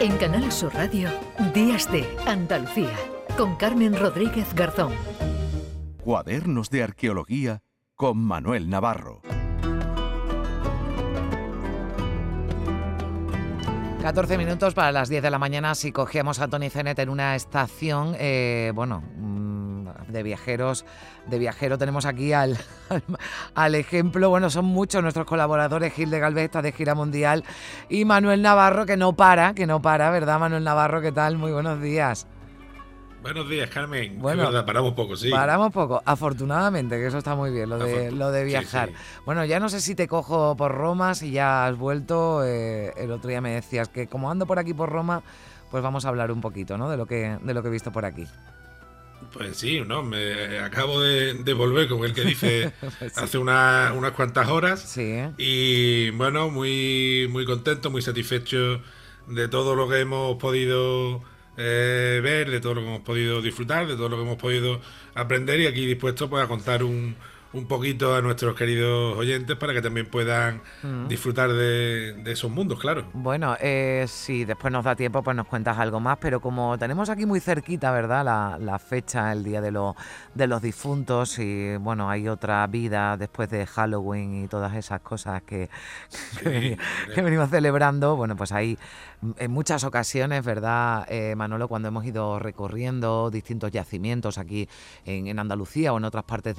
En Canal Sur Radio, Días de Andalucía, con Carmen Rodríguez Garzón. Cuadernos de Arqueología con Manuel Navarro. 14 minutos para las 10 de la mañana si cogemos a Tony Zenet en una estación, eh, bueno, de viajeros, de viajero tenemos aquí al, al, ejemplo, bueno, son muchos nuestros colaboradores, Gil de Galvez está de gira mundial y Manuel Navarro que no para, que no para, ¿verdad Manuel Navarro? ¿Qué tal? Muy buenos días. Buenos días, Carmen. Bueno, paramos poco, sí. Paramos poco, afortunadamente, que eso está muy bien, lo de, lo de viajar. Bueno, ya no sé si te cojo por Roma, si ya has vuelto. Eh, el otro día me decías que como ando por aquí por Roma, pues vamos a hablar un poquito, ¿no? De lo que, de lo que he visto por aquí. Pues sí, no, me acabo de, volver, como el que dice, pues hace unas cuantas horas. Sí. Y bueno, muy, muy contento, muy satisfecho de todo lo que hemos podido eh, ver, de todo lo que hemos podido disfrutar, de todo lo que hemos podido aprender y aquí dispuesto pues, a contar un, un poquito a nuestros queridos oyentes para que también puedan mm. disfrutar de, esos mundos, claro. Bueno, eh, si después nos da tiempo, pues nos cuentas algo más, pero como tenemos aquí muy cerquita, ¿verdad? La, fecha, el día de, de los difuntos y bueno, hay otra vida después de Halloween y todas esas cosas que, que, venimos celebrando, bueno, pues ahí en muchas ocasiones, ¿verdad, eh, Manolo, cuando hemos ido recorriendo distintos yacimientos aquí en, Andalucía o en otras partes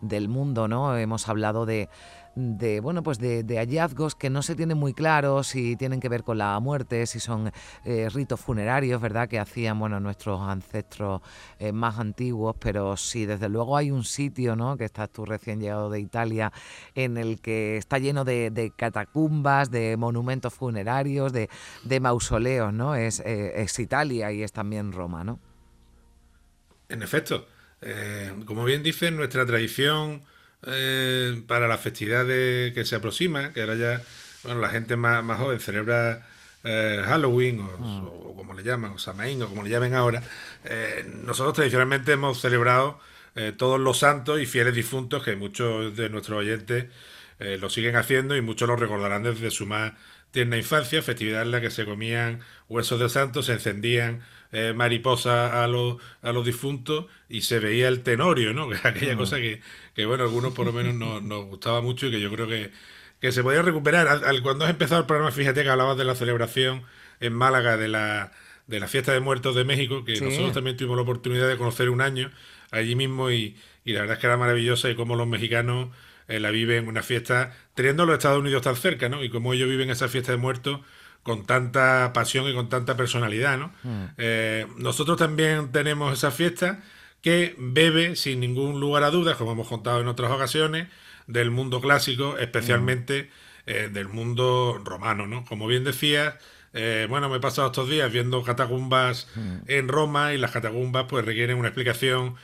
del mundo, ¿no? Hemos hablado de, de bueno pues de, hallazgos que no se tienen muy claros si tienen que ver con la muerte si son eh, ritos funerarios verdad que hacían bueno nuestros ancestros eh, más antiguos pero sí desde luego hay un sitio no que estás tú recién llegado de Italia en el que está lleno de, catacumbas de monumentos funerarios de, mausoleos no es, eh, es Italia y es también Roma no en efecto como bien dice nuestra tradición eh, para la festividad que se aproxima, que ahora ya bueno, la gente más, más joven celebra eh, Halloween ah. o, como le llaman, o Samaín o como le llamen ahora, eh, nosotros tradicionalmente hemos celebrado todos los santos y fieles difuntos que muchos de nuestros oyentes lo siguen haciendo y muchos lo recordarán desde su más tierna infancia, festividad en la que se comían huesos de santos, se encendían eh, mariposa a los, a los difuntos y se veía el tenorio, ¿no? Aquella cosa que, que, bueno, algunos por lo menos nos, gustaba mucho y que yo creo que, que se podía recuperar. Al, cuando has empezado el programa, fíjate que hablabas de la celebración en Málaga de la, de la fiesta de muertos de México, que nosotros también tuvimos la oportunidad de conocer un año allí mismo y, y la verdad es que era maravillosa y cómo los mexicanos eh, la viven una fiesta, teniendo los Estados Unidos tan cerca, ¿no? Y cómo ellos viven esa fiesta de muertos con tanta pasión y con tanta personalidad, ¿no? Mm. Eh, nosotros también tenemos esa fiesta que bebe sin ningún lugar a dudas, como hemos contado en otras ocasiones, del mundo clásico, especialmente mm. eh, del mundo romano, ¿no? Como bien decías, eh, bueno, me he pasado estos días viendo catacumbas mm. en Roma y las catacumbas pues requieren una explicación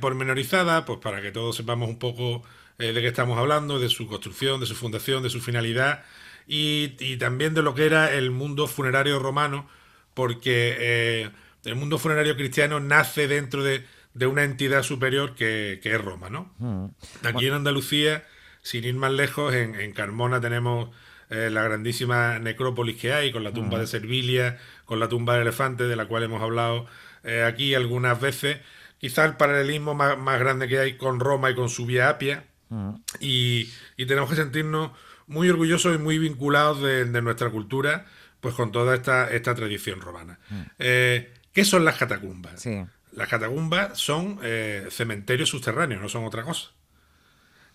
pormenorizada, pues para que todos sepamos un poco de qué estamos hablando, de su construcción, de su fundación, de su finalidad y, también de lo que era el mundo funerario romano, porque eh, el mundo funerario cristiano nace dentro de, una entidad superior que, es Roma, ¿no? Mm. Aquí en Andalucía, sin ir más lejos, en, Carmona tenemos eh, la grandísima necrópolis que hay, con la tumba mm. de Servilia, con la tumba del elefante, de la cual hemos hablado eh, aquí algunas veces. Quizá el paralelismo más, grande que hay con Roma y con su vía Apia. Mm. y tenemos que sentirnos muy orgullosos y muy vinculados de, nuestra cultura, pues con toda esta, esta tradición romana. Mm. Eh, ¿Qué son las catacumbas? Las catacumbas son eh, cementerios subterráneos, no son otra cosa.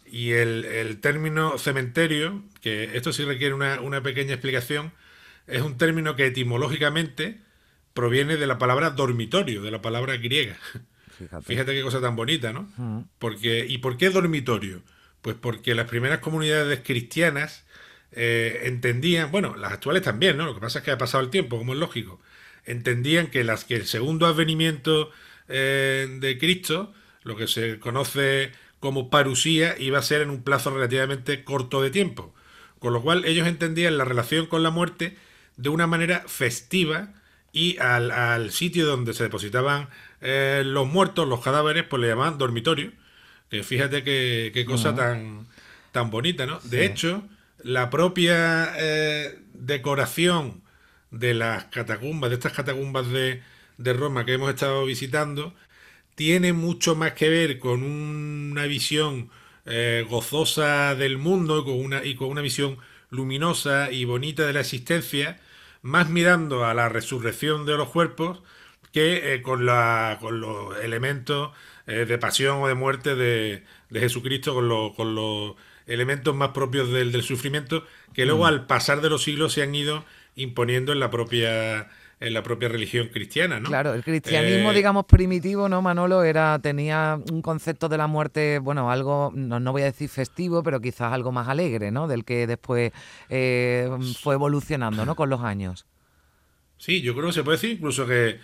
Y el, término cementerio, que esto sí requiere una, pequeña explicación, es un término que etimológicamente proviene de la palabra dormitorio, de la palabra griega. Fíjate, qué cosa tan bonita, ¿no? Mm. Porque, ¿Y por qué dormitorio? Pues porque las primeras comunidades cristianas eh, entendían, bueno, las actuales también, ¿no? Lo que pasa es que ha pasado el tiempo, como es lógico. Entendían que, las, que el segundo advenimiento eh, de Cristo, lo que se conoce como parusía, iba a ser en un plazo relativamente corto de tiempo. Con lo cual ellos entendían la relación con la muerte de una manera festiva y al, sitio donde se depositaban eh, los muertos, los cadáveres, pues le llamaban dormitorio fíjate qué, cosa tan, tan bonita, ¿no? De hecho, la propia eh, decoración de las catacumbas, de estas catacumbas de, de Roma que hemos estado visitando, tiene mucho más que ver con una visión eh, gozosa del mundo y con, una, y con una visión luminosa y bonita de la existencia, más mirando a la resurrección de los cuerpos que eh, con, la, con los elementos eh, de pasión o de muerte de, de Jesucristo, con, con, los elementos más propios del, del sufrimiento, que luego mm. al pasar de los siglos se han ido imponiendo en la propia en la propia religión cristiana, ¿no? Claro, el cristianismo, eh, digamos, primitivo, ¿no, Manolo? Era, tenía un concepto de la muerte, bueno, algo, no, no voy a decir festivo, pero quizás algo más alegre, ¿no? Del que después eh, fue evolucionando, ¿no? Con los años. Sí, yo creo que se puede decir incluso que,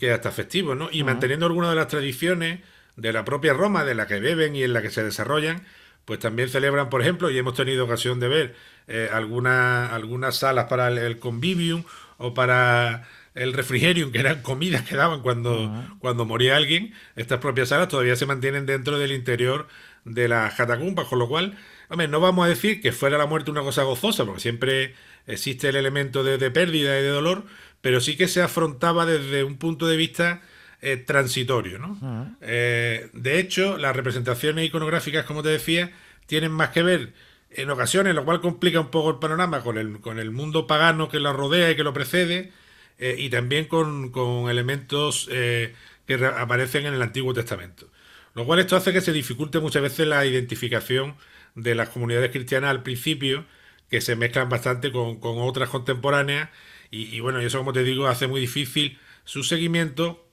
que hasta festivo, ¿no? Y manteniendo algunas de las tradiciones de la propia Roma, de la que beben y en la que se desarrollan, pues también celebran, por ejemplo, y hemos tenido ocasión de ver eh, algunas, algunas salas para el convivium o para el refrigerio, que eran comidas que daban cuando, cuando moría alguien, estas propias salas todavía se mantienen dentro del interior de las catacumbas, con lo cual, hombre, no vamos a decir que fuera la muerte una cosa gozosa, porque siempre existe el elemento de, pérdida y de dolor, pero sí que se afrontaba desde un punto de vista eh, transitorio. ¿no? Eh, de hecho, las representaciones iconográficas, como te decía, tienen más que ver en ocasiones, lo cual complica un poco el panorama con el, con el mundo pagano que lo rodea y que lo precede, eh, y también con, elementos eh, que aparecen en el Antiguo Testamento. Lo cual esto hace que se dificulte muchas veces la identificación de las comunidades cristianas al principio, que se mezclan bastante con, otras contemporáneas, y, bueno, y eso como te digo hace muy difícil su seguimiento,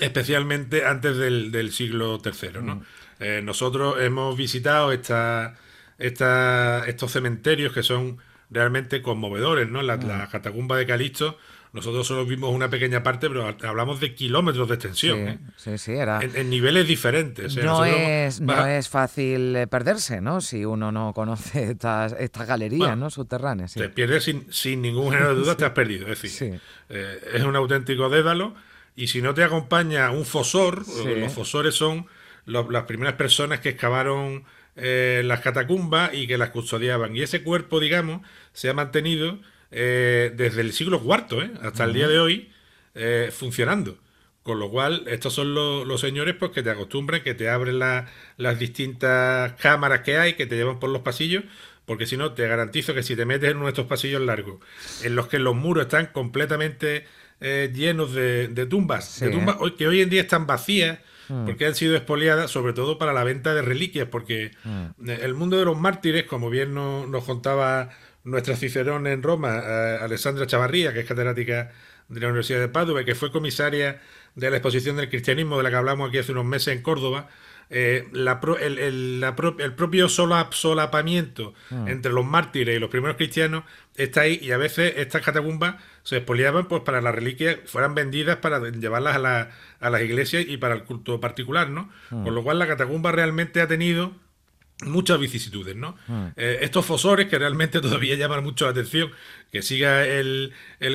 especialmente antes del, siglo III. ¿no? Mm. Eh, nosotros hemos visitado esta, estos cementerios que son realmente conmovedores, ¿no? La, mm. la catacumba de Calixto nosotros solo vimos una pequeña parte, pero hablamos de kilómetros de extensión. Sí, ¿eh? sí, sí, era... En, niveles diferentes. ¿eh? No, es, no es fácil eh, perderse, ¿no? Si uno no conoce estas, estas galerías ¿no? subterráneas. Te pierdes sin, sin ningún género de duda, te has perdido. Es decir, es un auténtico dédalo. Y si no te acompaña un fosor, los fosores son las primeras personas que excavaron las catacumbas y que las custodiaban. Y ese cuerpo, digamos, se ha mantenido eh, desde el siglo IV ¿eh? hasta el día de hoy eh, funcionando. Con lo cual, estos son los, señores pues, que te acostumbran, que te abren las distintas cámaras que hay, que te llevan por los pasillos, porque si no, te garantizo que si te metes en uno de estos pasillos largos, en los que los muros están completamente llenos de, tumbas, de tumbas que hoy en día están vacías, mm. porque han sido expoliadas, sobre todo para la venta de reliquias, porque mm. el mundo de los mártires, como bien nos contaba nuestra Cicerón en Roma, eh, Alessandra Chavarría, que es catedrática de la Universidad de Padua, que fue comisaria de la exposición del cristianismo de la que hablamos aquí hace unos meses en Córdoba, eh, el, propio solapamiento ah. entre los mártires y los primeros cristianos está ahí y a veces estas catacumbas se expoliaban pues para las reliquias fueran vendidas para llevarlas a, a las iglesias y para el culto particular, ¿no? Ah. Con lo cual la catacumba realmente ha tenido muchas vicisitudes, ¿no? Hmm. Eh, estos fosores que realmente todavía llaman mucho la atención, que siga el,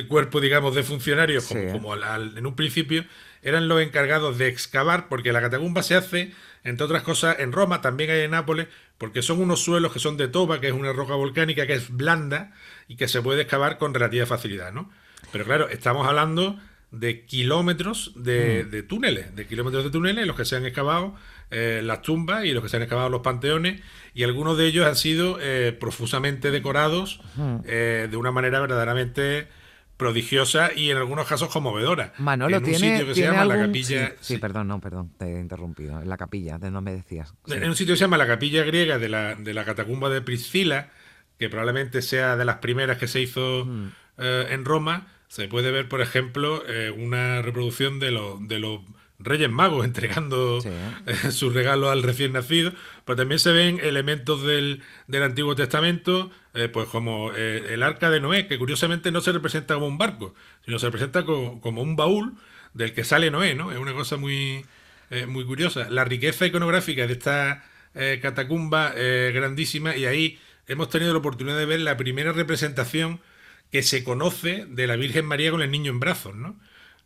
cuerpo, digamos, de funcionarios como, en un principio, eran los encargados de excavar, porque la catacumba se hace, entre otras cosas, en Roma, también hay en Nápoles, porque son unos suelos que son de toba, que es una roca volcánica que es blanda y que se puede excavar con relativa facilidad, ¿no? Pero claro, estamos hablando de kilómetros de, hmm. de túneles, de kilómetros de túneles, los que se han excavado eh, las tumbas y los que se han excavado los panteones, y algunos de ellos han sido eh, profusamente decorados eh, de una manera verdaderamente prodigiosa y en algunos casos conmovedora. Manolo, en un tiene, sitio que se llama la capilla. Sí, perdón, no, perdón, te he interrumpido. En la capilla, de no me decías. En un sitio que se llama la capilla griega de la, de la catacumba de Priscila, que probablemente sea de las primeras que se hizo en Roma. Se puede ver, por ejemplo, una reproducción de, lo, de los Reyes Magos entregando eh, sus regalos al recién nacido, pero también se ven elementos del, Antiguo Testamento, eh, pues como eh, el arca de Noé, que curiosamente no se representa como un barco, sino se representa como, un baúl del que sale Noé, ¿no? Es una cosa muy, muy curiosa. La riqueza iconográfica de esta catacumba grandísima, y ahí hemos tenido la oportunidad de ver la primera representación que se conoce de la Virgen María con el niño en brazos, ¿no?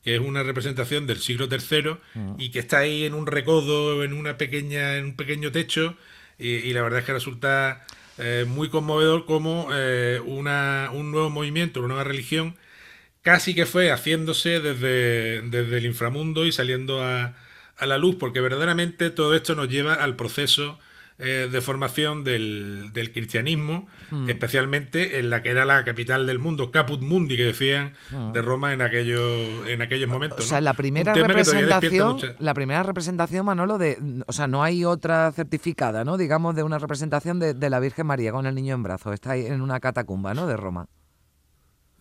que es una representación del siglo III mm. y que está ahí en un recodo, en una pequeña, en un pequeño techo, y, la verdad es que resulta eh, muy conmovedor como eh, una, un nuevo movimiento, una nueva religión casi que fue haciéndose desde, desde el inframundo y saliendo a, a la luz, porque verdaderamente todo esto nos lleva al proceso eh, de formación del, cristianismo, hmm. especialmente en la que era la capital del mundo, Caput Mundi, que decían hmm. de Roma en aquellos, en aquellos momentos. O sea, la primera representación, la primera representación, Manolo, de, o sea, no hay otra certificada, ¿no? Digamos, de una representación de, de la Virgen María con el niño en brazos. Está ahí en una catacumba, ¿no? De Roma.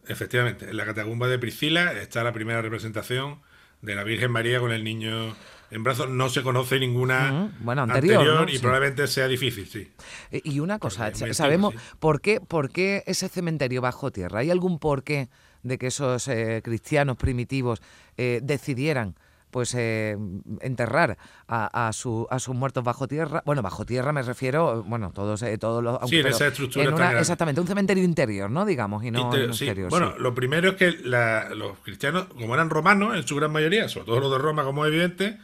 Efectivamente, en la catacumba de Priscila está la primera representación de la Virgen María con el niño en brazos. No se conoce ninguna bueno, anterior, y probablemente sea difícil, sí. Eh, y una cosa, ¿sabemos por, qué, por qué ese cementerio bajo tierra? ¿Hay algún porqué de que esos eh, cristianos primitivos eh, decidieran pues eh, enterrar a, a, su, a sus muertos bajo tierra. Bueno, bajo tierra me refiero, bueno, todos, eh, todos los... Sí, en esa estructura. exactamente, un cementerio interior, ¿no? Digamos, y no exterior. Bueno, lo primero es que los cristianos, como eran romanos en su gran mayoría, sobre todo los de Roma, como es evidente,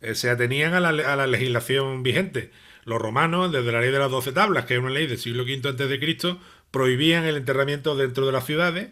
eh, se atenían a la, a la legislación vigente. Los romanos, desde la ley de las doce tablas, que es una ley del siglo V antes de Cristo, prohibían el enterramiento dentro de las ciudades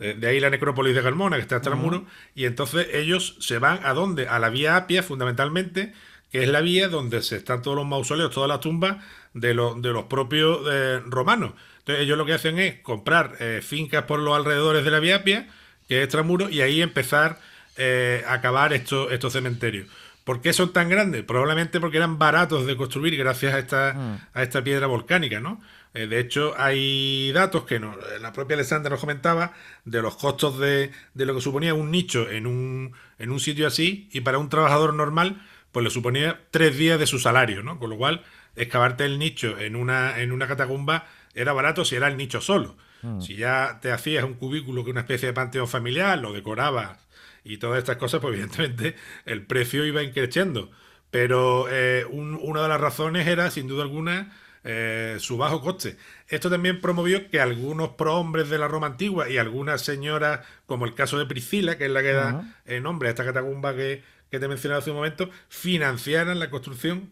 de ahí la necrópolis de Carmona, que está hasta el muro, y entonces ellos se van a dónde? A la vía Apia, fundamentalmente, que es la vía donde se están todos los mausoleos, todas las tumbas de, de los propios eh, romanos. Entonces ellos lo que hacen es comprar eh, fincas por los alrededores de la vía Apia, que es extramuro, y ahí empezar eh, a acabar estos, estos cementerios. ¿Por qué son tan grandes? Probablemente porque eran baratos de construir gracias a esta, mm. a esta piedra volcánica, ¿no? Eh, de hecho, hay datos que la propia Alessandra nos comentaba de los costos de, lo que suponía un nicho en un, en un sitio así y para un trabajador normal pues le suponía tres días de su salario, ¿no? Con lo cual, excavarte el nicho en una, en una catacumba era barato si era el nicho solo. Hmm. Si ya te hacías un cubículo que una especie de panteón familiar, lo decorabas y todas estas cosas, pues evidentemente el precio iba increciendo. Pero eh, una de las razones era, sin duda alguna, eh, su bajo coste. Esto también promovió que algunos prohombres de la Roma antigua y algunas señoras, como el caso de Priscila, que es la que da el nombre a esta catacumba que, te he mencionado hace un momento, financiaran la construcción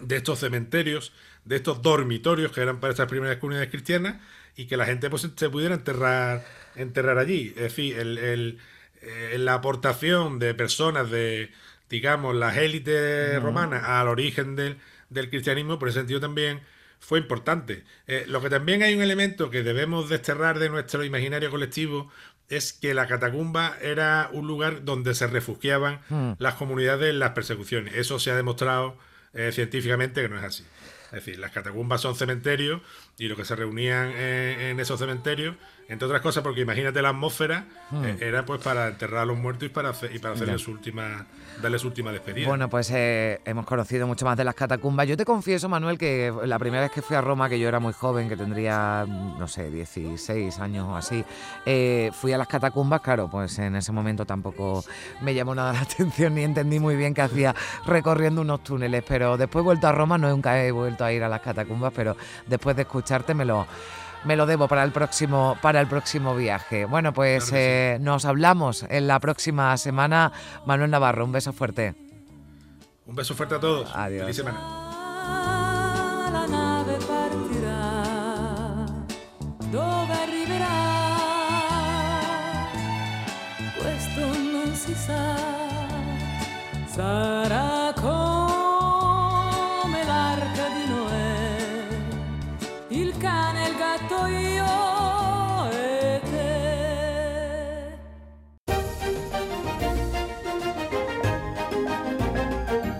de estos cementerios, de estos dormitorios que eran para estas primeras comunidades cristianas y que la gente pues, se pudiera enterrar, enterrar allí. Es decir, el, eh, la aportación de personas de, digamos, las élites romanas al origen del, del cristianismo, por ese sentido también fue importante. Eh, lo que también hay un elemento que debemos desterrar de nuestro imaginario colectivo es que la catacumba era un lugar donde se refugiaban hmm. las comunidades en las persecuciones. Eso se ha demostrado eh, científicamente que no es así. Es decir, las catacumbas son cementerios y lo que se reunían en esos cementerios entre otras cosas, porque imagínate la atmósfera, hmm. eh, era pues para enterrar a los muertos y para, hacer, y para hacerle su última, darle su última despedida. Bueno, pues eh, hemos conocido mucho más de las catacumbas. Yo te confieso, Manuel, que la primera vez que fui a Roma, que yo era muy joven, que tendría, no sé, 16 años o así, eh, fui a las catacumbas, claro, pues en ese momento tampoco me llamó nada la atención ni entendí muy bien qué hacía recorriendo unos túneles, pero después vuelto a Roma, no nunca he vuelto a ir a las catacumbas, pero después de escucharte me lo me lo debo para el próximo, para el próximo viaje. Bueno, pues eh, nos hablamos en la próxima semana. Manuel Navarro, un beso fuerte. Un beso fuerte a todos. Adiós. Feliz semana.